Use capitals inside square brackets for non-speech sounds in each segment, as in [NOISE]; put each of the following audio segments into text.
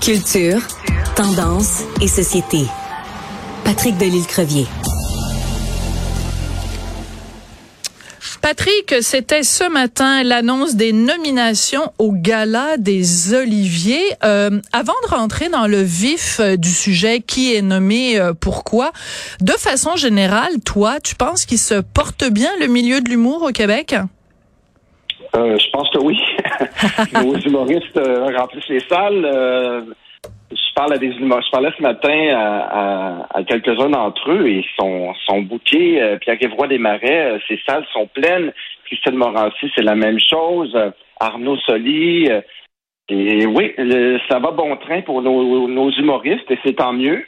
Culture, tendance et société. Patrick Delisle-Crevier. Patrick, c'était ce matin l'annonce des nominations au Gala des Oliviers. Euh, avant de rentrer dans le vif euh, du sujet, qui est nommé, euh, pourquoi, de façon générale, toi, tu penses qu'il se porte bien le milieu de l'humour au Québec? Je pense que oui. [LAUGHS] Nos humoristes remplissent les salles je parle à des je parlais ce matin à, à, quelques-uns d'entre eux et sont sont bouqués. Euh, Pierre-Yves des Marais, euh, ses salles sont pleines. Christine Morancy, c'est la même chose. Euh, Arnaud Soli. et oui, ça va bon train pour nos, nos humoristes et c'est tant mieux.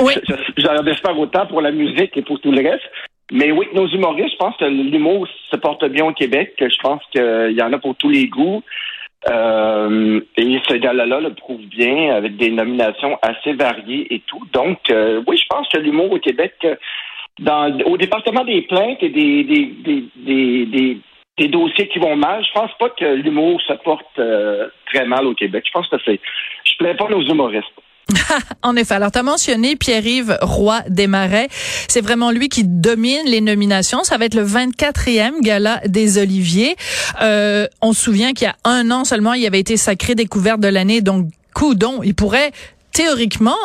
Oui. [LAUGHS] J'en espère autant pour la musique et pour tout le reste. Mais oui, nos humoristes, je pense que l'humour se porte bien au Québec. Je pense qu'il y en a pour tous les goûts. Euh, et ce gala-là le prouve bien avec des nominations assez variées et tout. Donc, euh, oui, je pense que l'humour au Québec, euh, dans, au département des plaintes et des, des, des, des, des dossiers qui vont mal, je pense pas que l'humour se porte très mal au Québec. Je pense que c'est. Je plains pas nos humoristes. [LAUGHS] en effet. Alors, tu as mentionné Pierre-Yves Roy Desmarais. C'est vraiment lui qui domine les nominations. Ça va être le 24e gala des Oliviers. Euh, on se souvient qu'il y a un an seulement, il avait été sacré découverte de l'année. Donc, coudon, il pourrait théoriquement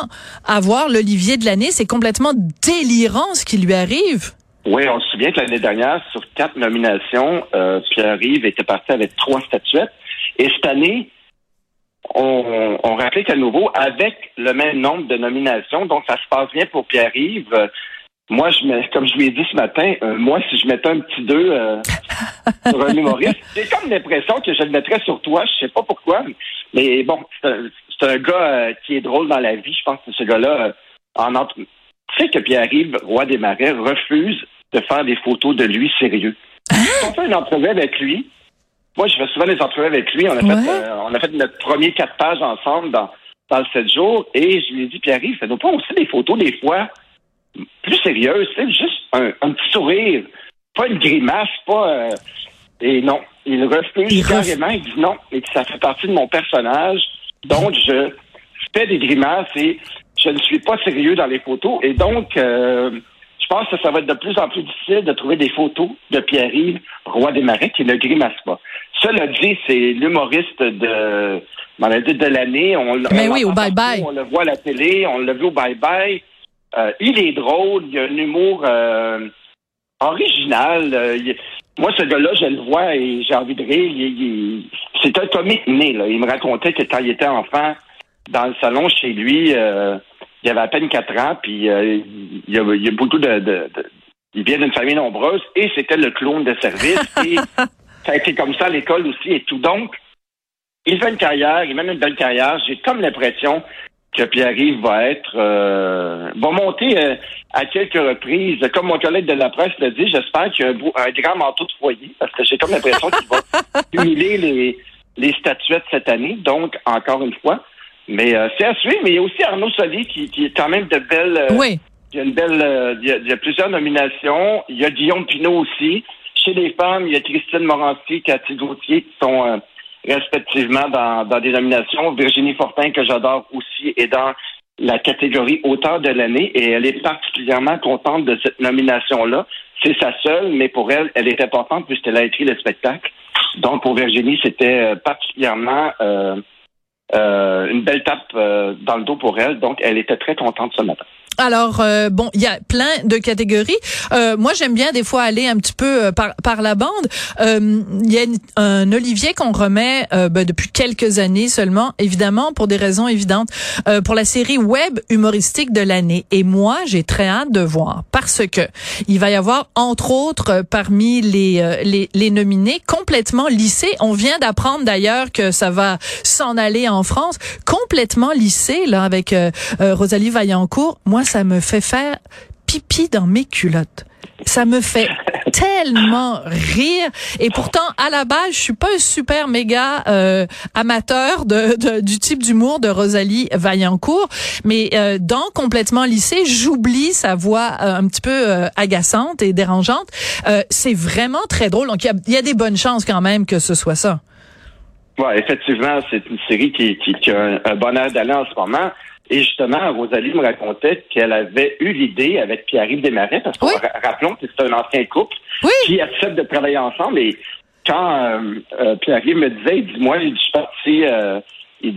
avoir l'Olivier de l'année. C'est complètement délirant ce qui lui arrive. Oui, on se souvient que l'année dernière, sur quatre nominations, euh, Pierre-Yves était parti avec trois statuettes. Et cette année, on, on réplique à nouveau avec le même nombre de nominations. Donc, ça se passe bien pour Pierre-Yves. Moi, je mets, comme je lui ai dit ce matin, euh, moi, si je mettais un petit 2 euh, [LAUGHS] sur un humoriste, j'ai comme l'impression que je le mettrais sur toi. Je sais pas pourquoi. Mais bon, c'est un, gars euh, qui est drôle dans la vie. Je pense que ce gars-là, en entre... Tu sais que Pierre-Yves, roi des marais, refuse de faire des photos de lui sérieux. Hein? on fait une entrevue avec lui, moi, je fais souvent des entrevues avec lui. On a, fait, euh, on a fait notre premier quatre pages ensemble dans, dans le sept jours. Et je lui ai dit, Pierre-Yves, fais-nous pas aussi des photos des fois plus sérieuses. C'est juste un, petit sourire. Pas une grimace, pas... Euh, et non, il refuse carrément. Il dit non, et que ça fait partie de mon personnage. Donc, je fais des grimaces et je ne suis pas sérieux dans les photos. Et donc... Euh, pense que ça va être de plus en plus difficile de trouver des photos de Pierre-Yves, roi des marais, qui ne grimace pas. Cela dit, c'est l'humoriste de, de l'année. On, Mais oui, au bye-bye. On le voit à la télé, on l'a vu au bye-bye. Euh, il est drôle, il a un humour euh, original. Euh, moi, ce gars-là, je le vois et j'ai envie de rire. c'est un comique né. Là. Il me racontait que quand il était enfant, dans le salon chez lui, il avait à peine quatre ans, puis il, y a, beaucoup de, de, de il vient d'une famille nombreuse et c'était le clown de service. [LAUGHS] et ça a été comme ça à l'école aussi et tout. Donc, il fait une carrière, il mène une belle carrière. J'ai comme l'impression que Pierre-Yves va être euh, va monter euh, à quelques reprises. Comme mon collègue de la presse l'a dit, j'espère qu'il y a un, un, grand manteau de foyer, parce que j'ai comme l'impression qu'il va [LAUGHS] cumuler les, les statuettes cette année. Donc, encore une fois. Mais euh, c'est à suivre. Mais il y a aussi Arnaud Soli qui, qui est quand même de belles. oui. Il y a une belle. il, y a, il y a plusieurs nominations. Il y a Guillaume Pinot aussi. Chez les femmes, il y a Christine Morancy, Cathy Gauthier qui sont euh, respectivement dans, dans des nominations. Virginie Fortin, que j'adore aussi, est dans la catégorie auteur de l'année et elle est particulièrement contente de cette nomination-là. C'est sa seule, mais pour elle, elle est importante puisqu'elle a écrit le spectacle. Donc pour Virginie, c'était euh, particulièrement euh, euh, une belle tape dans le dos pour elle. Donc elle était très contente ce matin. Alors euh, bon, il y a plein de catégories. Euh, moi, j'aime bien des fois aller un petit peu euh, par, par la bande. Il y a un Olivier qu'on remet ben, depuis quelques années seulement, évidemment pour des raisons évidentes, pour la série web humoristique de l'année. Et moi, j'ai très hâte de voir parce que il va y avoir entre autres parmi les les, les nominés complètement lissés. On vient d'apprendre d'ailleurs que ça va s'en aller en France lissé là avec Rosalie Vaillancourt. Moi, ça me fait faire pipi dans mes culottes. Ça me fait [LAUGHS] tellement rire. Et pourtant à la base je suis pas un super méga euh, amateur de, du type d'humour de Rosalie Vaillancourt. Mais euh, dans complètement lycée j'oublie sa voix euh, un petit peu agaçante et dérangeante. C'est vraiment très drôle. Donc il y a, y a des bonnes chances quand même que ce soit ça Oui, effectivement, c'est une série qui, qui, a un, bonheur d'aller en ce moment. Et justement, Rosalie me racontait qu'elle avait eu l'idée avec Pierre-Yves Desmarais, parce que rappelons que c'est un ancien couple qui accepte de travailler ensemble. Et quand euh, euh, Pierre-Yves me disait, il dit, moi, je suis parti, euh,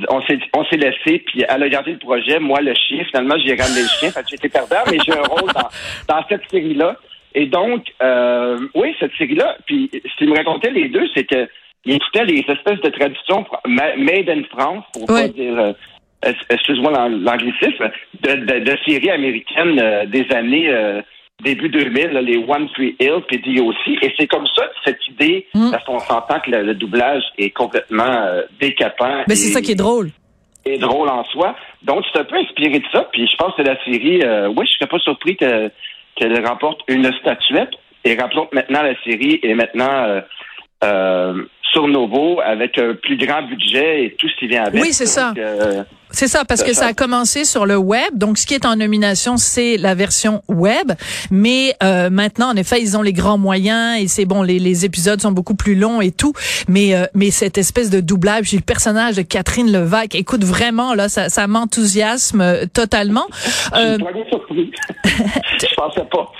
on s'est on s'est laissé, puis elle a gardé le projet, moi le chien. Finalement, j'ai ramené le chien, [LAUGHS] fait que j'étais perdant, mais j'ai un rôle dans, dans cette série-là. Et donc, euh, oui, cette série-là, puis ce qu'il me racontait les deux, c'est que il écoutait les espèces de traditions made in France, pour pas dire, euh, excuse-moi l'anglicisme, de, de, de, séries américaines euh, des années euh, début 2000, les One Tree Hill, puis DOC. Et c'est comme ça cette idée, mm. parce qu'on s'entend que le, doublage est complètement décapant. Mais c'est ça qui est drôle. Et drôle en soi. Donc, c'est un peu inspiré de ça. Puis je pense que la série, oui, je serais pas surpris qu'elle remporte une statuette. Et rappelons que maintenant, la série est maintenant euh, sur Novo avec un plus grand budget et tout ce qui vient avec. Oui, c'est ça. Euh, c'est ça, parce que ça. a commencé sur le web. Donc, ce qui est en nomination, c'est la version web. Mais euh, maintenant, en effet, ils ont les grands moyens et c'est bon, les, les, épisodes sont beaucoup plus longs et tout. Mais euh, mais cette espèce de doublage, j'ai le personnage de Catherine Levac. Écoute, vraiment, là, ça, ça m'enthousiasme euh, totalement. Euh, [LAUGHS] Je pensais pas.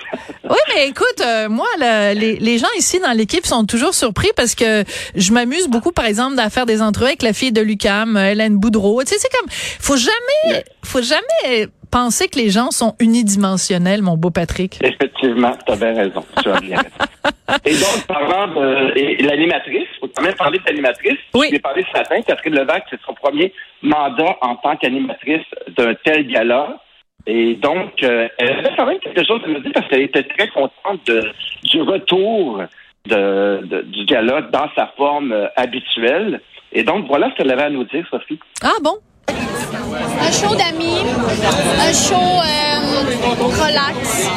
oui, mais écoute, moi, les, les gens ici dans l'équipe sont toujours surpris parce que je m'amuse beaucoup, par exemple, à faire des entrevues avec la fille de Lucam, Hélène Boudreau. Tu sais, c'est comme faut jamais, faut jamais penser que les gens sont unidimensionnels, mon beau Patrick. Effectivement, tu bien raison. Tu as bien raison. [LAUGHS] Et donc, parlant de l'animatrice, il faut quand même parler de l'animatrice. Oui. J'ai parlé ce matin, Catherine Levac, c'est son premier mandat en tant qu'animatrice d'un tel gala. Et donc, euh, elle avait quand même quelque chose à me dire parce qu'elle était très contente de, du retour de, de, du gala dans sa forme euh, habituelle. Et donc, voilà ce qu'elle avait à nous dire, Sophie. Ah bon? Un show d'amis, un show euh, relax,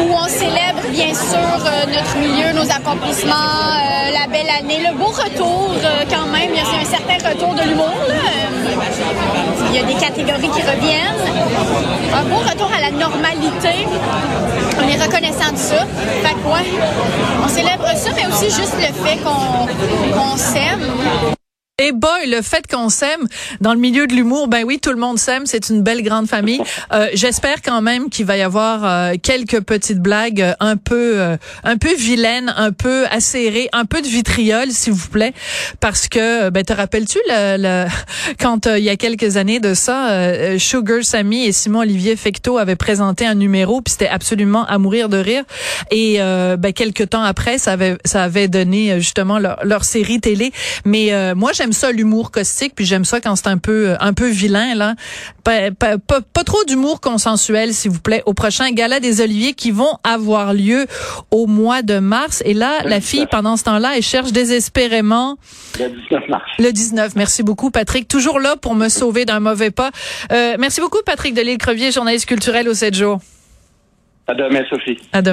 où on célèbre bien sûr euh, notre milieu, nos accomplissements, euh, la belle année, le beau retour quand même. Il y a un certain retour de l'humour. Il y a des catégories qui reviennent. Un beau retour à la normalité. On est reconnaissant de ça. Fait que, ouais, on célèbre ça, mais aussi juste le fait qu'on s'aime. Et boy, le fait qu'on s'aime dans le milieu de l'humour, ben oui, tout le monde s'aime, c'est une belle grande famille. [LAUGHS] Euh, J'espère quand même qu'il va y avoir euh, quelques petites blagues euh, un peu, euh, un peu vilaines, un peu acérées, un peu de vitriol, s'il vous plaît, parce que, ben te rappelles-tu le, le, [LAUGHS] quand il y a quelques années de ça, Sugar Sammy et Simon Olivier Fecto avaient présenté un numéro, puis c'était absolument à mourir de rire. Et ben quelques temps après, ça avait, ça avait donné justement leur, leur série télé. Mais moi, j'aime ça l'humour caustique, puis j'aime ça quand c'est un peu un peu vilain là. Pas, pas, pas, trop d'humour consensuel, s'il vous plaît, au prochain gala des Oliviers qui vont avoir lieu au mois de mars. Et là, la fille pendant ce temps-là, elle cherche désespérément le 19 mars. Le 19. Merci beaucoup, Patrick. Toujours là pour me sauver d'un mauvais pas. Euh, merci beaucoup, Patrick Delisle-Crevier, journaliste culturel au 7 jours. À demain, Sophie. À demain.